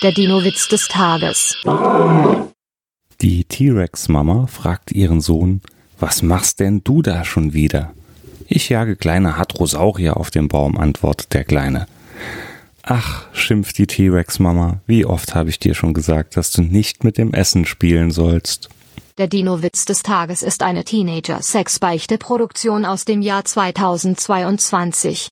Der Dino-Witz des Tages. Die T-Rex-Mama fragt ihren Sohn, was machst denn du da schon wieder? Ich jage kleine Hadrosaurier auf dem Baum, antwortet der Kleine. Ach, schimpft die T-Rex-Mama, wie oft habe ich dir schon gesagt, dass du nicht mit dem Essen spielen sollst. Der Dino-Witz des Tages ist eine Teenager-Sex-Beichte-Produktion aus dem Jahr 2022.